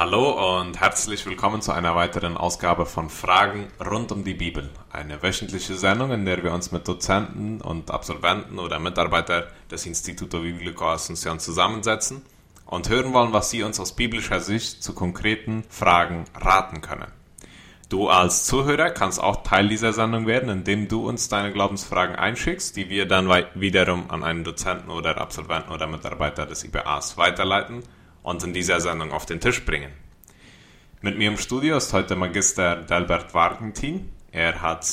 Hallo und herzlich willkommen zu einer weiteren Ausgabe von Fragen rund um die Bibel. Eine wöchentliche Sendung, in der wir uns mit Dozenten und Absolventen oder Mitarbeitern des Instituto Biblico Asunción zusammensetzen und hören wollen, was sie uns aus biblischer Sicht zu konkreten Fragen raten können. Du als Zuhörer kannst auch Teil dieser Sendung werden, indem du uns deine Glaubensfragen einschickst, die wir dann wiederum an einen Dozenten oder Absolventen oder Mitarbeiter des IBAs weiterleiten und in dieser Sendung auf den Tisch bringen. Mit mir im Studio ist heute Magister Delbert Wargentin. Er hat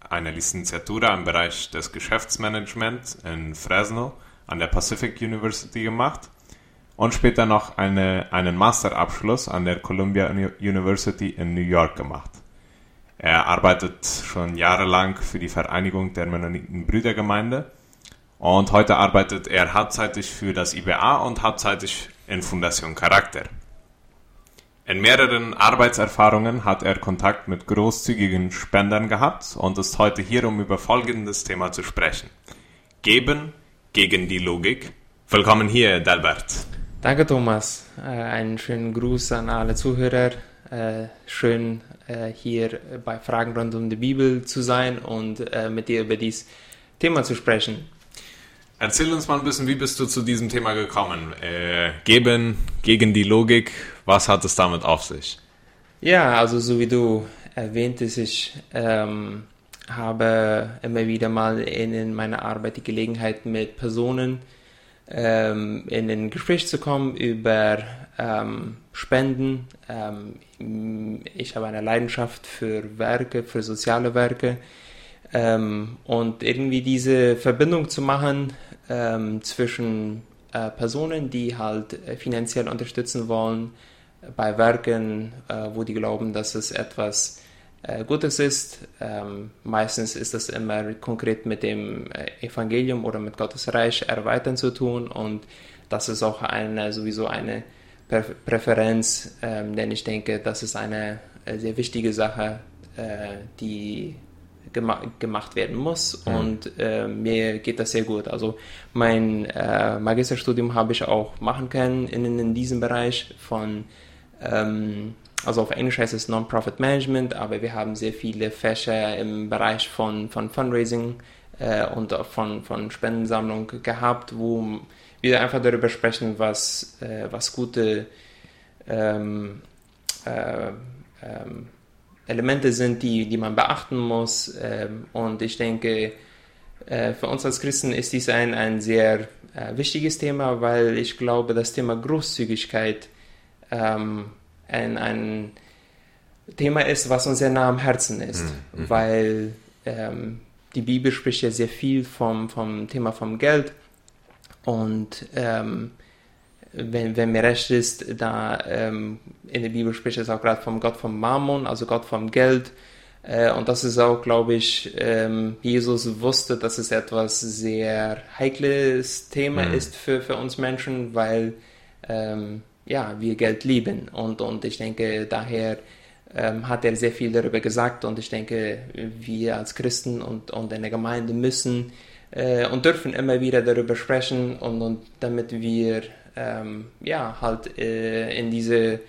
eine Licenciatura im Bereich des Geschäftsmanagements in Fresno an der Pacific University gemacht und später noch eine, einen Masterabschluss an der Columbia University in New York gemacht. Er arbeitet schon jahrelang für die Vereinigung der Mennoniten Brüdergemeinde und heute arbeitet er hauptsächlich für das IBA und hauptsächlich in Fundation Charakter. In mehreren Arbeitserfahrungen hat er Kontakt mit großzügigen Spendern gehabt und ist heute hier, um über folgendes Thema zu sprechen. Geben gegen die Logik. Willkommen hier, Delbert. Danke, Thomas. Äh, einen schönen Gruß an alle Zuhörer. Äh, schön, äh, hier bei Fragen rund um die Bibel zu sein und mit dir über dieses Thema zu sprechen. Erzähl uns mal ein bisschen, wie bist du zu diesem Thema gekommen? Äh, geben gegen die Logik, was hat es damit auf sich? Ja, also so wie du erwähntest, ich ähm, habe immer wieder mal in, in meiner Arbeit die Gelegenheit mit Personen ähm, in ein Gespräch zu kommen über ähm, Spenden. Ähm, ich habe eine Leidenschaft für Werke, für soziale Werke. Ähm, und irgendwie diese Verbindung zu machen ähm, zwischen äh, Personen, die halt äh, finanziell unterstützen wollen äh, bei Werken, äh, wo die glauben, dass es etwas äh, Gutes ist. Ähm, meistens ist das immer konkret mit dem äh, Evangelium oder mit Gottes Reich erweitern zu tun und das ist auch eine sowieso eine Prä Präferenz, ähm, denn ich denke, das ist eine sehr wichtige Sache, die gema gemacht werden muss mhm. und äh, mir geht das sehr gut. Also mein äh, Magisterstudium habe ich auch machen können in, in diesem Bereich von, ähm, also auf Englisch heißt es Non-Profit Management, aber wir haben sehr viele Fächer im Bereich von, von Fundraising äh, und von, von Spendensammlung gehabt, wo wir einfach darüber sprechen, was, äh, was gute ähm, äh, ähm, Elemente sind, die, die man beachten muss. Ähm, und ich denke, äh, für uns als Christen ist dies ein, ein sehr äh, wichtiges Thema, weil ich glaube, das Thema Großzügigkeit ähm, ein, ein Thema ist, was uns sehr nah am Herzen ist, mhm. mhm. weil ähm, die Bibel spricht ja sehr viel vom, vom Thema vom Geld und ähm, wenn, wenn mir recht ist, da ähm, in der Bibel spricht es auch gerade vom Gott vom Mammon, also Gott vom Geld. Äh, und das ist auch, glaube ich, ähm, Jesus wusste, dass es etwas sehr heikles Thema mhm. ist für, für uns Menschen, weil ähm, ja, wir Geld lieben. Und, und ich denke, daher ähm, hat er sehr viel darüber gesagt. Und ich denke, wir als Christen und, und in der Gemeinde müssen äh, und dürfen immer wieder darüber sprechen und, und damit wir ähm, ja, halt äh, in diese,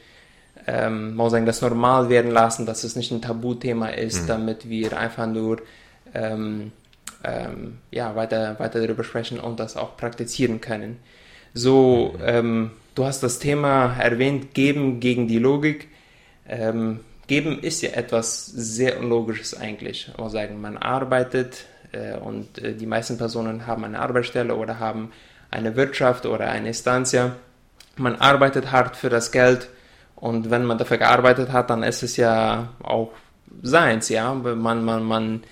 ähm, man sagen, das normal werden lassen, dass es nicht ein Tabuthema ist, mhm. damit wir einfach nur ähm, ähm, ja, weiter, weiter darüber sprechen und das auch praktizieren können. So, mhm. ähm, du hast das Thema erwähnt, geben gegen die Logik. Ähm, geben ist ja etwas sehr Unlogisches eigentlich. Man sagen, man arbeitet äh, und äh, die meisten Personen haben eine Arbeitsstelle oder haben eine Wirtschaft oder eine Instantia. Man arbeitet hart für das Geld und wenn man dafür gearbeitet hat, dann ist es ja auch seins, ja. Man, man, man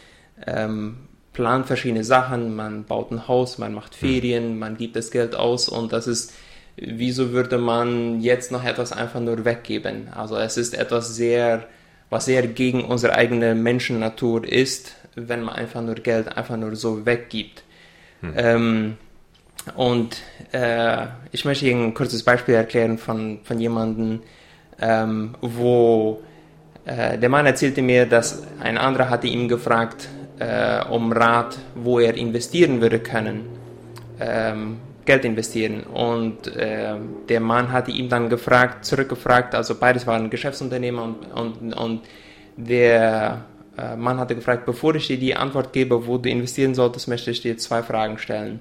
ähm, plant verschiedene Sachen, man baut ein Haus, man macht hm. Ferien, man gibt das Geld aus und das ist, wieso würde man jetzt noch etwas einfach nur weggeben? Also es ist etwas sehr, was sehr gegen unsere eigene Menschennatur ist, wenn man einfach nur Geld einfach nur so weggibt. Hm. Ähm, und äh, ich möchte Ihnen ein kurzes Beispiel erklären von, von jemandem, ähm, wo äh, der Mann erzählte mir, dass ein anderer hatte ihn gefragt äh, um Rat, wo er investieren würde können. Ähm, Geld investieren. Und äh, der Mann hatte ihm dann gefragt, zurückgefragt, also beides waren Geschäftsunternehmer und, und, und der äh, Mann hatte gefragt, bevor ich dir die Antwort gebe, wo du investieren solltest, möchte ich dir zwei Fragen stellen.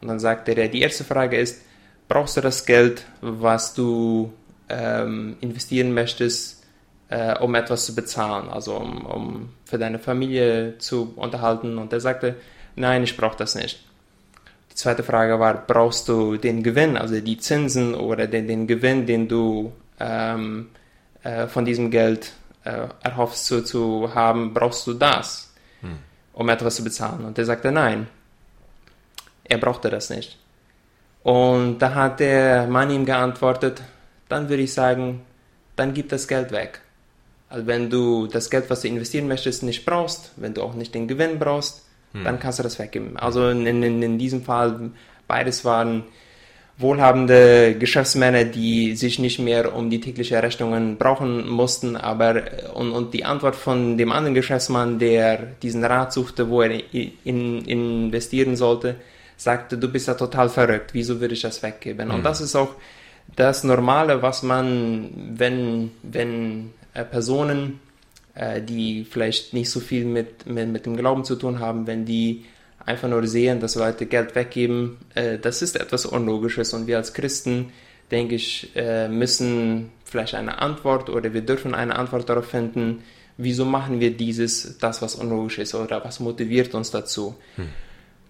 Und dann sagte er, die erste Frage ist, brauchst du das Geld, was du ähm, investieren möchtest, äh, um etwas zu bezahlen, also um, um für deine Familie zu unterhalten? Und er sagte, nein, ich brauche das nicht. Die zweite Frage war, brauchst du den Gewinn, also die Zinsen oder den, den Gewinn, den du ähm, äh, von diesem Geld äh, erhoffst zu, zu haben, brauchst du das, hm. um etwas zu bezahlen? Und er sagte, nein, er brauchte das nicht. Und da hat der Mann ihm geantwortet, dann würde ich sagen, dann gib das Geld weg. Also wenn du das Geld, was du investieren möchtest, nicht brauchst, wenn du auch nicht den Gewinn brauchst, hm. dann kannst du das weggeben. Also in, in, in diesem Fall, beides waren wohlhabende Geschäftsmänner, die sich nicht mehr um die täglichen Rechnungen brauchen mussten, aber und, und die Antwort von dem anderen Geschäftsmann, der diesen Rat suchte, wo er in, investieren sollte, sagte, du bist ja total verrückt, wieso würde ich das weggeben? Mhm. Und das ist auch das Normale, was man, wenn, wenn äh, Personen äh, die vielleicht nicht so viel mit, mit, mit dem Glauben zu tun haben, wenn die einfach nur sehen, dass Leute Geld weggeben, äh, das ist etwas Unlogisches und wir als Christen, denke ich, äh, müssen vielleicht eine Antwort oder wir dürfen eine Antwort darauf finden, wieso machen wir dieses, das, was unlogisch ist oder was motiviert uns dazu. Hm.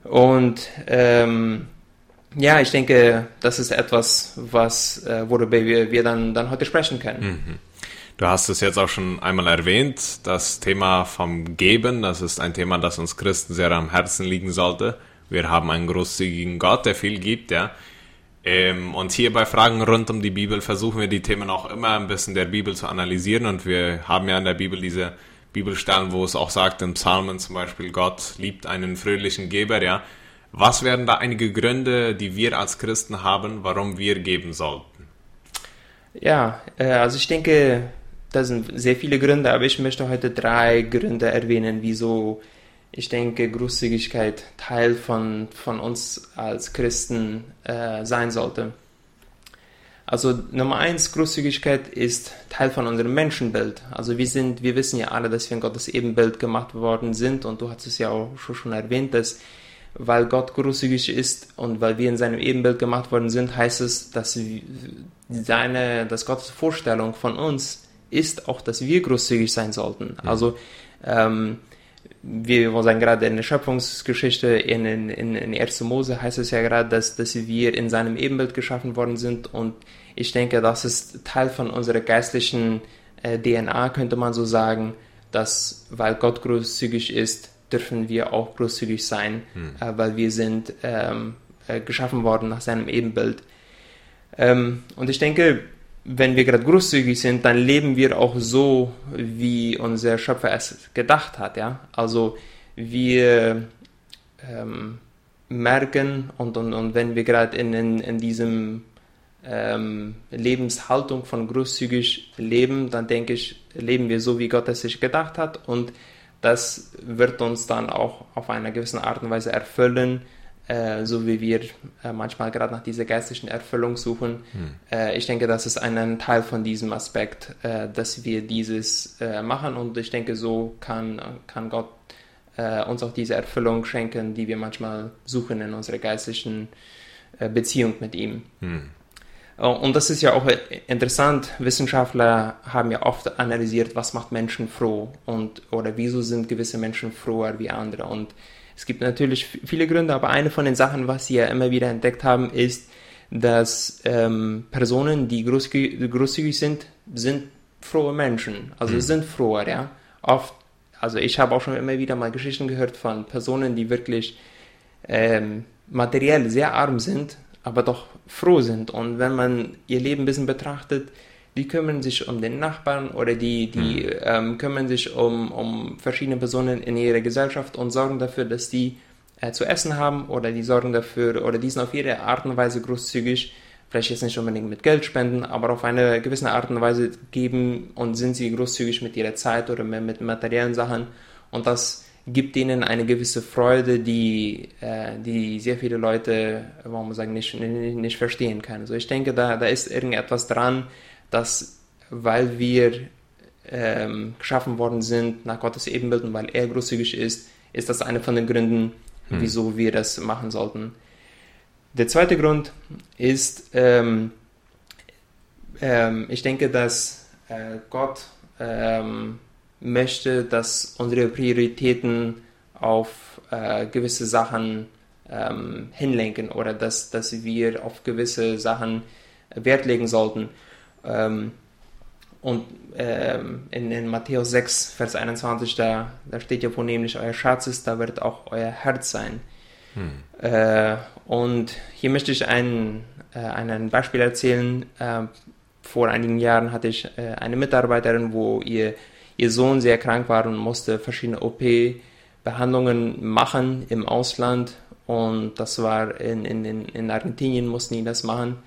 Und ähm, ja, ich denke, das ist etwas, was, äh, worüber wir, wir dann, dann heute sprechen können. Mhm. Du hast es jetzt auch schon einmal erwähnt, das Thema vom Geben, das ist ein Thema, das uns Christen sehr am Herzen liegen sollte. Wir haben einen großzügigen Gott, der viel gibt, ja. Ähm, und hier bei Fragen rund um die Bibel versuchen wir die Themen auch immer ein bisschen der Bibel zu analysieren und wir haben ja in der Bibel diese Bibelstellen, wo es auch sagt, in Psalmen zum Beispiel, Gott liebt einen fröhlichen Geber, ja. Was wären da einige Gründe, die wir als Christen haben, warum wir geben sollten? Ja, äh, also ich denke, da sind sehr viele Gründe, aber ich möchte heute drei Gründe erwähnen, wieso ich denke, Großzügigkeit Teil von, von uns als Christen äh, sein sollte. Also Nummer eins, Großzügigkeit ist Teil von unserem Menschenbild. Also wir sind, wir wissen ja alle, dass wir in Gottes Ebenbild gemacht worden sind und du hast es ja auch schon erwähnt, dass weil Gott großzügig ist und weil wir in seinem Ebenbild gemacht worden sind, heißt es, dass seine, dass Gottes Vorstellung von uns ist auch, dass wir großzügig sein sollten. Also ähm, wir sagen gerade in der Schöpfungsgeschichte in, in, in 1. Mose heißt es ja gerade, dass, dass wir in seinem Ebenbild geschaffen worden sind und ich denke, das ist Teil von unserer geistlichen äh, DNA, könnte man so sagen, dass weil Gott großzügig ist, dürfen wir auch großzügig sein, hm. äh, weil wir sind ähm, äh, geschaffen worden nach seinem Ebenbild. Ähm, und ich denke, wenn wir gerade großzügig sind, dann leben wir auch so, wie unser Schöpfer es gedacht hat. Ja? Also wir ähm, merken und, und, und wenn wir gerade in, in, in diesem ähm, Lebenshaltung von großzügig leben, dann denke ich, leben wir so, wie Gott es sich gedacht hat und das wird uns dann auch auf eine gewisse Art und Weise erfüllen, äh, so wie wir äh, manchmal gerade nach dieser geistlichen Erfüllung suchen. Hm. Äh, ich denke, das ist ein, Teil von diesem Aspekt, äh, dass wir dieses äh, machen und ich denke, so kann, kann Gott uns auch diese Erfüllung schenken, die wir manchmal suchen in unserer geistlichen Beziehung mit ihm. Hm. Und das ist ja auch interessant. Wissenschaftler haben ja oft analysiert, was macht Menschen froh und oder wieso sind gewisse Menschen froher wie andere. Und es gibt natürlich viele Gründe, aber eine von den Sachen, was sie ja immer wieder entdeckt haben, ist, dass ähm, Personen, die großzügig, großzügig sind, sind frohe Menschen. Also mhm. sind froher, ja. Oft, also ich habe auch schon immer wieder mal Geschichten gehört von Personen, die wirklich ähm, materiell sehr arm sind, aber doch froh sind. Und wenn man ihr Leben ein bisschen betrachtet, die kümmern sich um den Nachbarn oder die, die mhm. ähm, kümmern sich um, um verschiedene Personen in ihrer Gesellschaft und sorgen dafür, dass die äh, zu essen haben oder die sorgen dafür oder die sind auf ihre Art und Weise großzügig, vielleicht jetzt nicht unbedingt mit Geld spenden, aber auf eine gewisse Art und Weise geben und sind sie großzügig mit ihrer Zeit oder mit materiellen Sachen und das gibt ihnen eine gewisse Freude, die, äh, die sehr viele Leute, warum man sagen, nicht, nicht, nicht verstehen können. Also ich denke, da, da ist irgendetwas dran, dass weil wir ähm, geschaffen worden sind nach Gottes Ebenbild und weil er großzügig ist, ist das einer von den Gründen, hm. wieso wir das machen sollten. Der zweite Grund ist, ähm, ähm, ich denke, dass äh, Gott ähm, möchte, dass unsere Prioritäten auf äh, gewisse Sachen ähm, hinlenken oder dass, dass wir auf gewisse Sachen Wert legen sollten. Ähm, und ähm, in, in, Matthäus 6, Vers 21, da, da steht ja vornehmlich, euer Schatz ist, da wird auch euer Herz sein. Hm. Äh, und hier möchte ich ein, äh, ein Beispiel erzählen. Äh, vor einigen Jahren hatte ich äh, eine Mitarbeiterin, wo ihr, ihr Sohn sehr krank war und musste verschiedene OP-Behandlungen machen im Ausland. Und das war in, in, in Argentinien, mussten die das machen.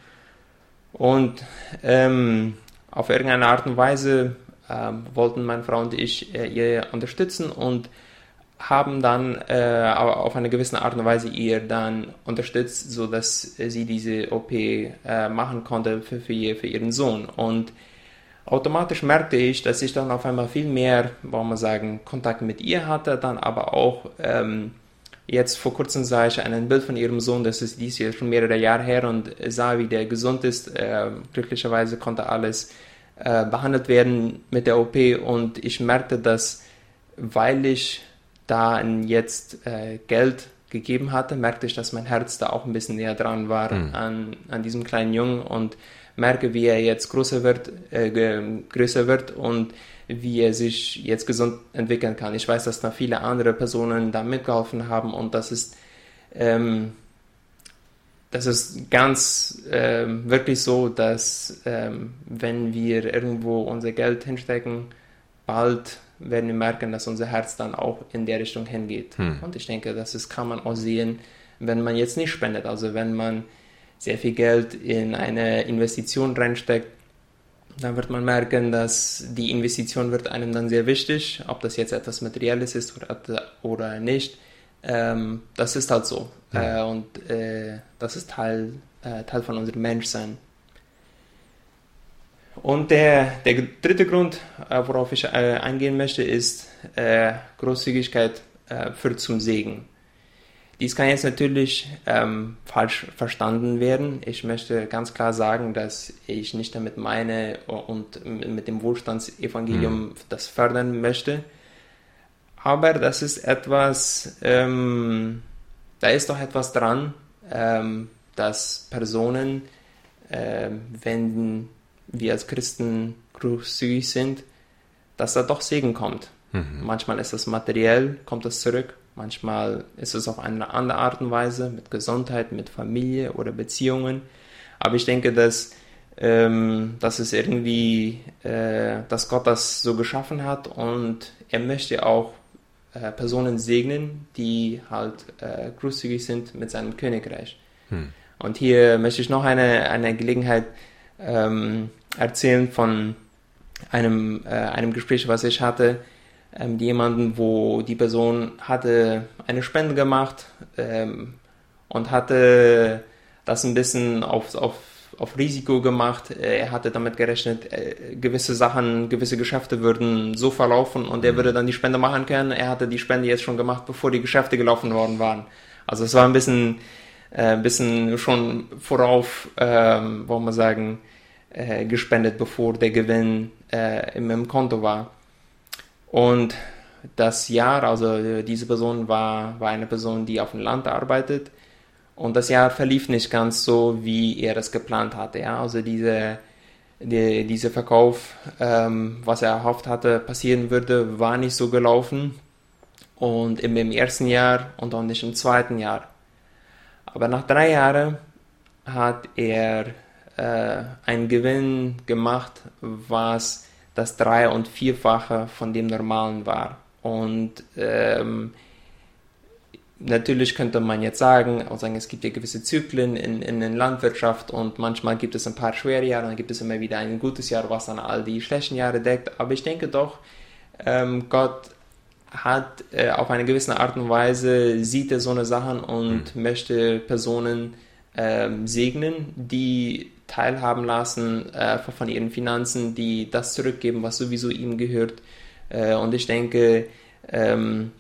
Und ähm, auf irgendeine Art und Weise ähm, wollten meine Frau und ich äh, ihr unterstützen und haben dann äh, auf eine gewisse Art und Weise ihr dann unterstützt, sodass sie diese OP äh, machen konnte für, für, für, ihren Sohn. Und automatisch merkte ich, dass ich dann auf einmal viel mehr, wollen wir sagen, Kontakt mit ihr hatte, dann aber auch ähm, jetzt vor kurzem sah ich ein Bild von ihrem Sohn, das ist dies Jahr schon mehrere Jahre her und sah, wie der gesund ist. Glücklicherweise konnte alles äh, behandelt werden mit der OP und ich merkte, dass weil ich da jetzt äh, Geld gegeben hatte, merkte ich, dass mein Herz da auch ein bisschen näher dran war mhm. an, an diesem kleinen Jungen und merke, wie er jetzt größer wird, äh, größer wird und wie er sich jetzt gesund entwickeln kann. Ich weiß, dass da viele andere Personen da mitgeholfen haben und das ist, ähm, das ist ganz ähm, wirklich so, dass ähm, wenn wir irgendwo unser Geld hinstecken, bald werden wir merken, dass unser Herz dann auch in der Richtung hingeht. Hm. Und ich denke, das ist, kann man auch sehen, wenn man jetzt nicht spendet. Also wenn man sehr viel Geld in eine Investition reinsteckt, dann wird man merken, dass die Investition wird einem dann sehr wichtig, ob das jetzt etwas Materielles ist oder, oder nicht. Ähm, das ist halt so. Ja. Äh, und äh, das ist Teil, äh, Teil von unserem Menschsein. Und der, der dritte Grund, äh, worauf ich äh, eingehen möchte, ist äh, Großzügigkeit führt zum Segen. Dies kann jetzt natürlich ähm, falsch verstanden werden. Ich möchte ganz klar sagen, dass ich nicht damit meine und mit dem Wohlstandsevangelium mhm. das fördern möchte. Aber das ist etwas, ähm, da ist doch etwas dran, ähm, dass Personen, äh, wenn wir als Christen großzügig sind, dass da doch Segen kommt. Mhm. Manchmal ist das materiell, kommt das zurück. Manchmal ist es auf eine andere Art und Weise, mit Gesundheit, mit Familie oder Beziehungen. Aber ich denke, dass, ähm, dass es irgendwie, äh, dass Gott das so geschaffen hat und er möchte auch äh, Personen segnen, die halt äh, großzügig sind mit seinem Königreich. Hm. Und hier möchte ich noch eine, eine Gelegenheit ähm, erzählen von einem, äh, einem Gespräch, was ich hatte ähm, jemanden, wo die Person hatte eine Spende gemacht ähm, und hatte das ein bisschen auf, auf, auf Risiko gemacht. Er hatte damit gerechnet, äh, gewisse Sachen, gewisse Geschäfte würden so verlaufen und er mhm. würde dann die Spende machen können. Er hatte die Spende jetzt schon gemacht, bevor die Geschäfte gelaufen worden waren. Also es war ein bisschen, äh, bisschen schon vorauf, ähm, wollen wir sagen, äh, gespendet, bevor der Gewinn äh, im, im Konto war. Und das Jahr, also äh, diese Person war, war eine Person, die auf dem Land arbeitet. Und das Jahr verlief nicht ganz so, wie er es geplant hatte. Ja? Also diese, die, dieser Verkauf, ähm, was er erhofft hatte, passieren würde, war nicht so gelaufen. Und im, im ersten Jahr und auch nicht im zweiten Jahr. Aber nach drei Jahren hat er äh, einen Gewinn gemacht, was das Drei- und Vierfache von dem Normalen war. Und ähm, natürlich könnte man jetzt sagen, auch sagen, es gibt ja gewisse Zyklen in, in der Landwirtschaft und manchmal gibt es ein paar schwere Jahre, dann gibt es immer wieder ein gutes Jahr, was dann all die schlechten Jahre deckt. Aber ich denke doch, ähm, Gott hat äh, auf eine gewisse Art und Weise, sieht er so eine Sachen und mhm. möchte Personen ähm, segnen, die teilhaben lassen äh, von ihren Finanzen, die das zurückgeben, was sowieso ihm gehört. Äh, und ich denke, ähm,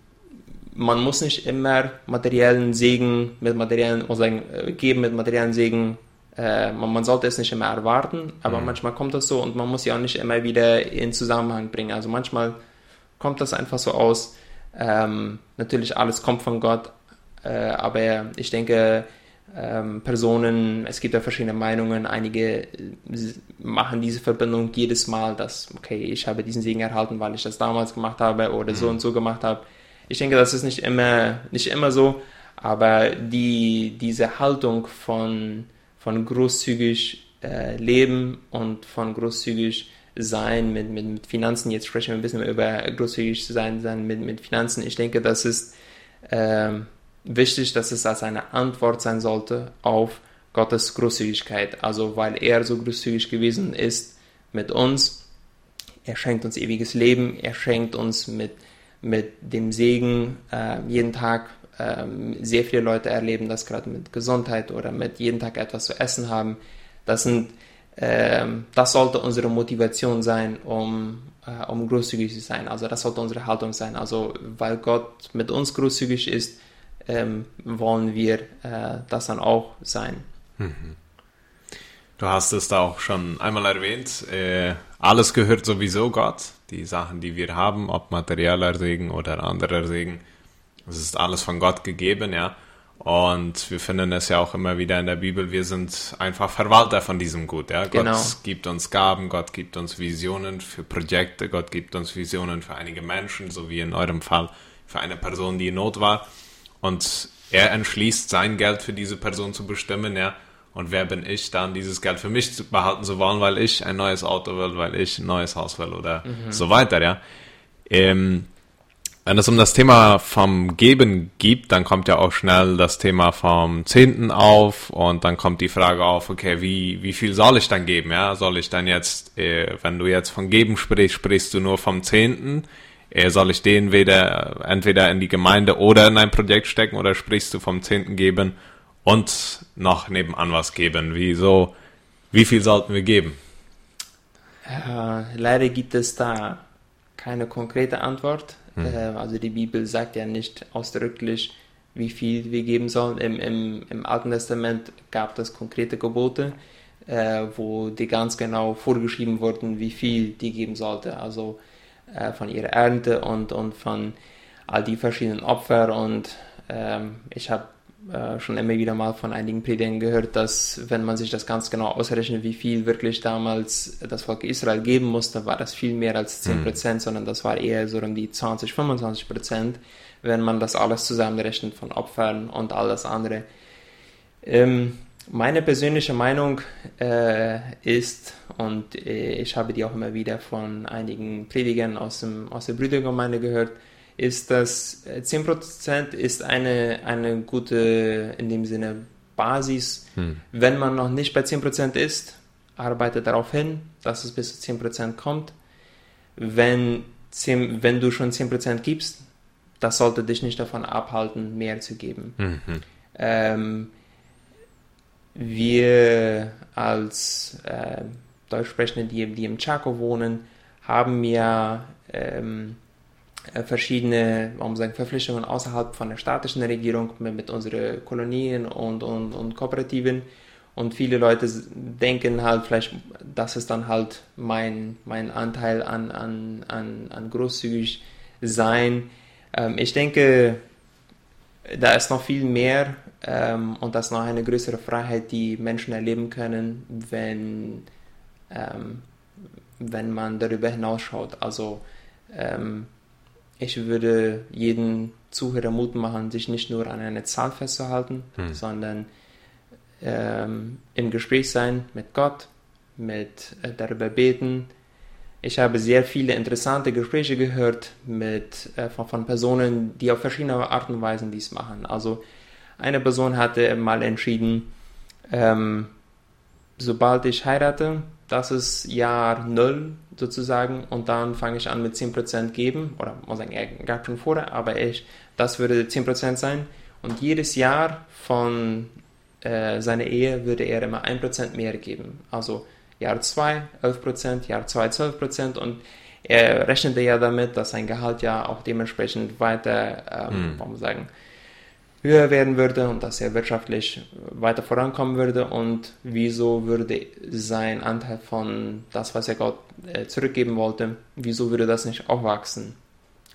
man muss nicht immer materiellen Segen mit materiellen, muss sagen, äh, geben mit materiellen Segen. Äh, man, man, sollte es nicht immer erwarten, aber mhm. manchmal kommt das so und man muss ja auch nicht immer wieder in Zusammenhang bringen. Also manchmal kommt das einfach so aus. Ähm, natürlich alles kommt von Gott, äh, aber ich denke, ähm, Personen, es gibt ja verschiedene Meinungen, einige machen diese Verbindung jedes Mal, dass, okay, ich habe diesen Segen erhalten, weil ich das damals gemacht habe oder mhm. so und so gemacht habe. Ich denke, das ist nicht immer, nicht immer so, aber die, diese Haltung von, von großzügig äh, leben und von großzügig sein mit, mit, mit Finanzen, jetzt sprechen wir ein bisschen über großzügig sein, sein mit, mit Finanzen, ich denke, das ist ähm, wichtig, dass es als eine Antwort sein sollte auf Gottes Großzügigkeit. Also weil er so großzügig gewesen ist mit uns, er schenkt uns ewiges Leben, er schenkt uns mit mit dem Segen äh, jeden Tag. Ähm, sehr viele Leute erleben das gerade mit Gesundheit oder mit jeden Tag etwas zu essen haben. Das sind ähm, das sollte unsere Motivation sein, um, äh, um großzügig zu sein. Also das sollte unsere Haltung sein. Also weil Gott mit uns großzügig ist, ähm, wollen wir äh, das dann auch sein. Mhm. Du hast es da auch schon einmal erwähnt. Äh, alles gehört sowieso Gott. Die Sachen, die wir haben, ob materieller Segen oder anderer Segen, es ist alles von Gott gegeben, ja. Und wir finden es ja auch immer wieder in der Bibel, wir sind einfach Verwalter von diesem Gut. Ja? Genau. Gott gibt uns Gaben, Gott gibt uns Visionen für Projekte, Gott gibt uns Visionen für einige Menschen, so wie in eurem Fall für eine Person, die in Not war. Und er entschließt, sein Geld für diese Person zu bestimmen, ja. Und wer bin ich dann, dieses Geld für mich behalten zu wollen, weil ich ein neues Auto will, weil ich ein neues Haus will oder mhm. so weiter, ja. Ähm, wenn es um das Thema vom Geben gibt, dann kommt ja auch schnell das Thema vom Zehnten auf und dann kommt die Frage auf, okay, wie, wie viel soll ich dann geben? Ja, soll ich dann jetzt, äh, wenn du jetzt von Geben sprichst, sprichst du nur vom Zehnten? Soll ich den weder, entweder in die Gemeinde oder in ein Projekt stecken oder sprichst du vom Zehnten geben und noch nebenan was geben. Wieso, wie viel sollten wir geben? Äh, leider gibt es da keine konkrete Antwort. Hm. Äh, also die Bibel sagt ja nicht ausdrücklich, wie viel wir geben sollen. Im, im, im Alten Testament gab es konkrete Gebote, äh, wo die ganz genau vorgeschrieben wurden, wie viel die geben sollte. Also äh, von ihrer Ernte und, und von all die verschiedenen Opfer. Und ähm, ich habe äh, schon immer wieder mal von einigen Predigern gehört, dass wenn man sich das ganz genau ausrechnet, wie viel wirklich damals das Volk Israel geben musste, war das viel mehr als 10 Prozent, mhm. sondern das war eher so um die 20, 25 Prozent, wenn man das alles zusammenrechnet von Opfern und all das andere. Ähm, meine persönliche Meinung äh, ist, und äh, ich habe die auch immer wieder von einigen Predigern aus, dem, aus der Brüdergemeinde gehört, ist, dass 10% äh, ist eine, eine gute, in dem Sinne, Basis. Hm. Wenn man noch nicht bei 10% ist, arbeite darauf hin, dass es bis zu 10% kommt. Wenn, 10, wenn du schon 10% gibst, das sollte dich nicht davon abhalten, mehr zu geben. Mhm. Ähm, wir als äh, Deutschsprechende, die, die im Chaco wohnen, haben ja ähm, äh, verschiedene warum sagen, Verpflichtungen außerhalb von der staatlichen Regierung mit, mit unseren Kolonien und, und, und Kooperativen. Und viele Leute denken halt vielleicht, das ist dann halt mein, mein Anteil an, an, an, an großzügig sein. Ähm, ich denke, da ist noch viel mehr ähm, und das ist noch eine größere Freiheit, die Menschen erleben können, wenn, ähm, wenn man darüber hinausschaut. Also ähm, ich würde jeden Zuhörer Mut machen, sich nicht nur an eine Zahl festzuhalten, hm. sondern ähm, im Gespräch sein mit Gott, mit äh, darüber beten. Ich habe sehr viele interessante Gespräche gehört mit, äh, von, von, Personen, die auf verschiedene Arten und Weisen dies machen. Also eine Person hatte mal entschieden, ähm, sobald ich heirate, das ist Jahr Null sozusagen und dann fange ich an mit 10% geben, oder muss sagen, er gab schon vorher, aber ich, das würde 10% sein und jedes Jahr von äh, seiner Ehe würde er immer 1% mehr geben. Also Jahr 2 11%, Jahr 2 12% und er rechnete ja damit, dass sein Gehalt ja auch dementsprechend weiter, ähm, hm. sagen, höher werden würde und dass er wirtschaftlich weiter vorankommen würde und wieso würde sein Anteil von das, was er Gott äh, zurückgeben wollte, wieso würde das nicht auch wachsen?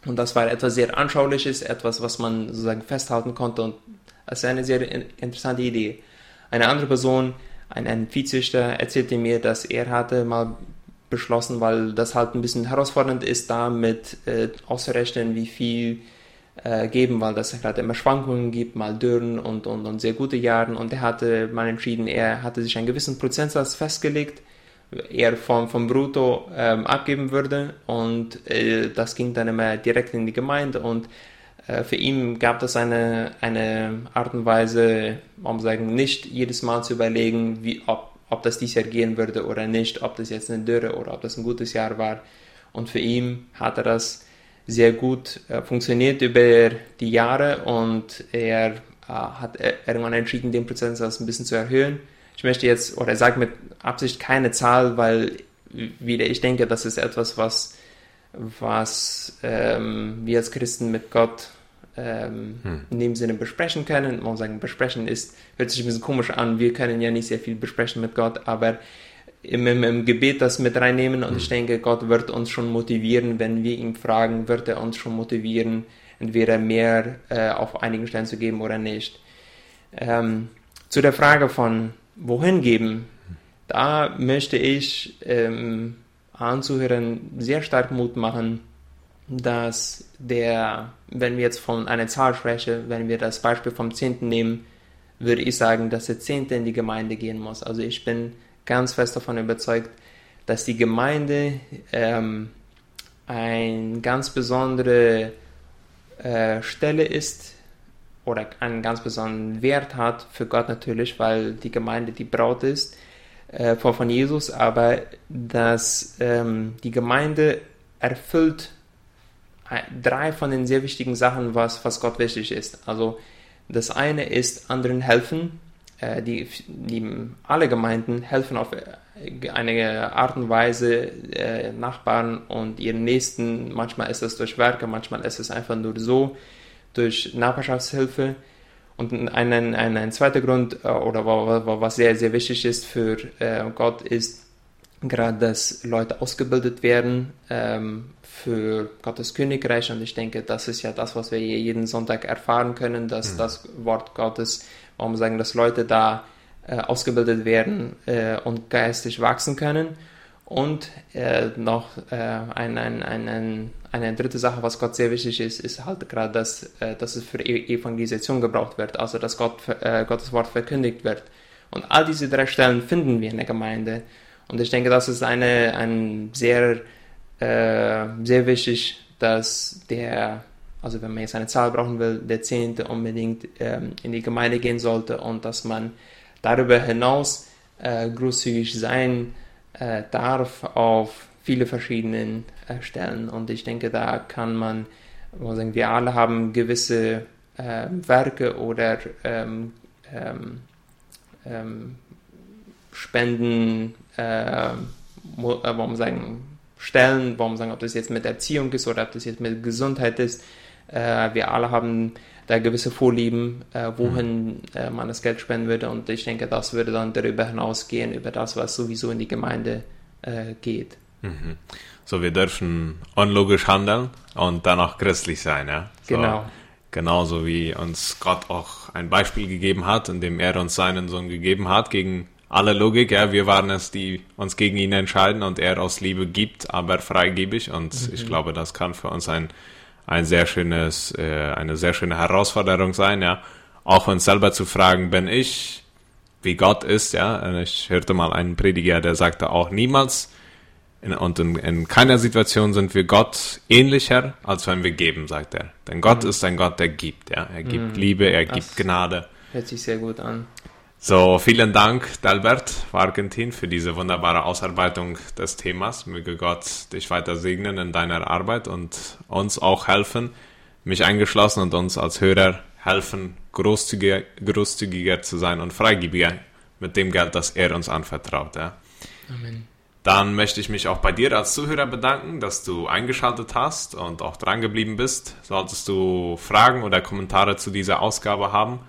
Und das war etwas sehr Anschauliches, etwas, was man sozusagen festhalten konnte und das ist eine sehr interessante Idee. Eine andere Person, ein, ein Viehzüchter, erzählte mir, dass er hatte mal beschlossen, weil das halt ein bisschen herausfordernd ist, da mit äh, auszurechnen, wie viel äh, geben, weil das gerade immer Schwankungen gibt, mal Dürren und, und, und sehr gute Jahre. Und er hatte mal entschieden, er hatte sich einen gewissen Prozentsatz festgelegt, er vom, vom Brutto ähm, abgeben würde. Und äh, das ging dann immer direkt in die Gemeinde. Und für ihn gab es eine, eine Art und Weise, warum sagen, nicht jedes Mal zu überlegen, wie, ob, ob das dieses Jahr gehen würde oder nicht, ob das jetzt eine Dürre oder ob das ein gutes Jahr war. Und für ihn hat er das sehr gut äh, funktioniert über die Jahre und er äh, hat irgendwann entschieden, den Prozentsatz ein bisschen zu erhöhen. Ich möchte jetzt, oder sage mit Absicht keine Zahl, weil wieder ich denke, das ist etwas, was, was ähm, wir als Christen mit Gott ähm, hm. in dem Sinne besprechen können. Man sagen, besprechen ist, hört sich ein bisschen komisch an. Wir können ja nicht sehr viel besprechen mit Gott, aber im, im, im Gebet das mit reinnehmen und mhm. ich denke, Gott wird uns schon motivieren, wenn wir ihn fragen, wird er uns schon motivieren, entweder mehr äh, auf einigen Stellen zu geben oder nicht. Ähm, zu der Frage von wohin geben, da möchte ich ähm, Anzuhörern sehr stark Mut machen, dass der, wenn wir jetzt von einer Zahl sprechen, wenn wir das Beispiel vom Zehnten nehmen, würde ich sagen, dass der Zehnte in die Gemeinde gehen muss. Also ich bin ganz fest davon überzeugt, dass die Gemeinde ähm, eine ganz besondere äh, Stelle ist oder einen ganz besonderen Wert hat für Gott natürlich, weil die Gemeinde die Braut ist äh, von Jesus, aber dass ähm, die Gemeinde erfüllt drei von den sehr wichtigen Sachen, was, was Gott wichtig ist. Also das eine ist anderen helfen, äh, die, die, alle Gemeinden helfen auf äh, eine Art und Weise äh, Nachbarn und ihren Nächsten. Manchmal ist es durch Werke, manchmal ist es einfach nur so, durch Nachbarschaftshilfe. Und ein, ein, ein zweiter Grund, äh, oder was sehr, sehr wichtig ist für äh, Gott, ist gerade, dass Leute ausgebildet werden ähm, für Gottes Königreich. Und ich denke, das ist ja das, was wir jeden Sonntag erfahren können, dass mhm. das Wort Gottes warum sagen, dass Leute da äh, ausgebildet werden und geistig wachsen können. Und äh, noch äh, ein, ein, ein, eine dritte Sache, was Gott sehr wichtig ist, ist halt gerade, dass, äh, dass es für e-, Evangelisation gebraucht wird, also dass Gott, äh, Gottes Wort verkündigt wird. Und all diese drei Stellen finden wir in der Gemeinde. Und ich denke, das ist eine, ein sehr, sehr wichtig, dass der also wenn man jetzt eine Zahl brauchen will, der Zehnte unbedingt ähm, in die Gemeinde gehen sollte und dass man darüber hinaus äh, großzügig sein äh, darf auf viele verschiedene äh, Stellen. Und ich denke, da kann man, sagen, wir alle haben gewisse äh, Werke oder ähm, ähm, ähm Spenden, äh, warum sagen, Stellen, warum sagen, ob das jetzt mit Erziehung ist oder ob das jetzt mit Gesundheit ist, äh, wir alle haben da gewisse Vorlieben, äh, wohin mhm. äh, man das Geld spenden würde. Und ich denke, das würde dann darüber hinausgehen, über das, was sowieso in die Gemeinde äh, geht. Mhm. So, wir dürfen unlogisch handeln und dann auch christlich sein, ja? So, genau. Genauso wie uns Gott auch ein Beispiel gegeben hat, indem er uns seinen Sohn gegeben hat, gegen alle Logik, ja, wir waren es, die uns gegen ihn entscheiden und er aus Liebe gibt, aber freigebig und mhm. ich glaube, das kann für uns ein ein sehr schönes, äh, eine sehr schöne Herausforderung sein, ja. Auch uns selber zu fragen, bin ich wie Gott ist, ja. Ich hörte mal einen Prediger, der sagte auch niemals in, und in, in keiner Situation sind wir Gott ähnlicher, als wenn wir geben, sagt er. Denn Gott mhm. ist ein Gott, der gibt, ja. Er gibt mhm. Liebe, er gibt das Gnade. Hört sich sehr gut an. So, vielen Dank, Delbert Argentin, für diese wunderbare Ausarbeitung des Themas. Möge Gott dich weiter segnen in deiner Arbeit und uns auch helfen, mich eingeschlossen und uns als Hörer helfen, großzügiger, großzügiger zu sein und freigebiger mit dem Geld, das er uns anvertraut. Ja. Amen. Dann möchte ich mich auch bei dir als Zuhörer bedanken, dass du eingeschaltet hast und auch dran geblieben bist. Solltest du Fragen oder Kommentare zu dieser Ausgabe haben,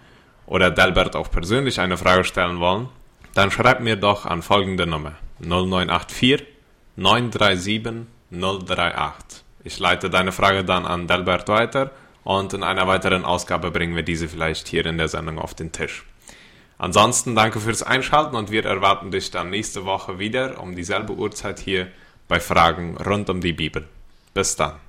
oder Delbert auch persönlich eine Frage stellen wollen, dann schreibt mir doch an folgende Nummer 0984 937 038. Ich leite deine Frage dann an Delbert weiter und in einer weiteren Ausgabe bringen wir diese vielleicht hier in der Sendung auf den Tisch. Ansonsten danke fürs Einschalten und wir erwarten dich dann nächste Woche wieder um dieselbe Uhrzeit hier bei Fragen rund um die Bibel. Bis dann.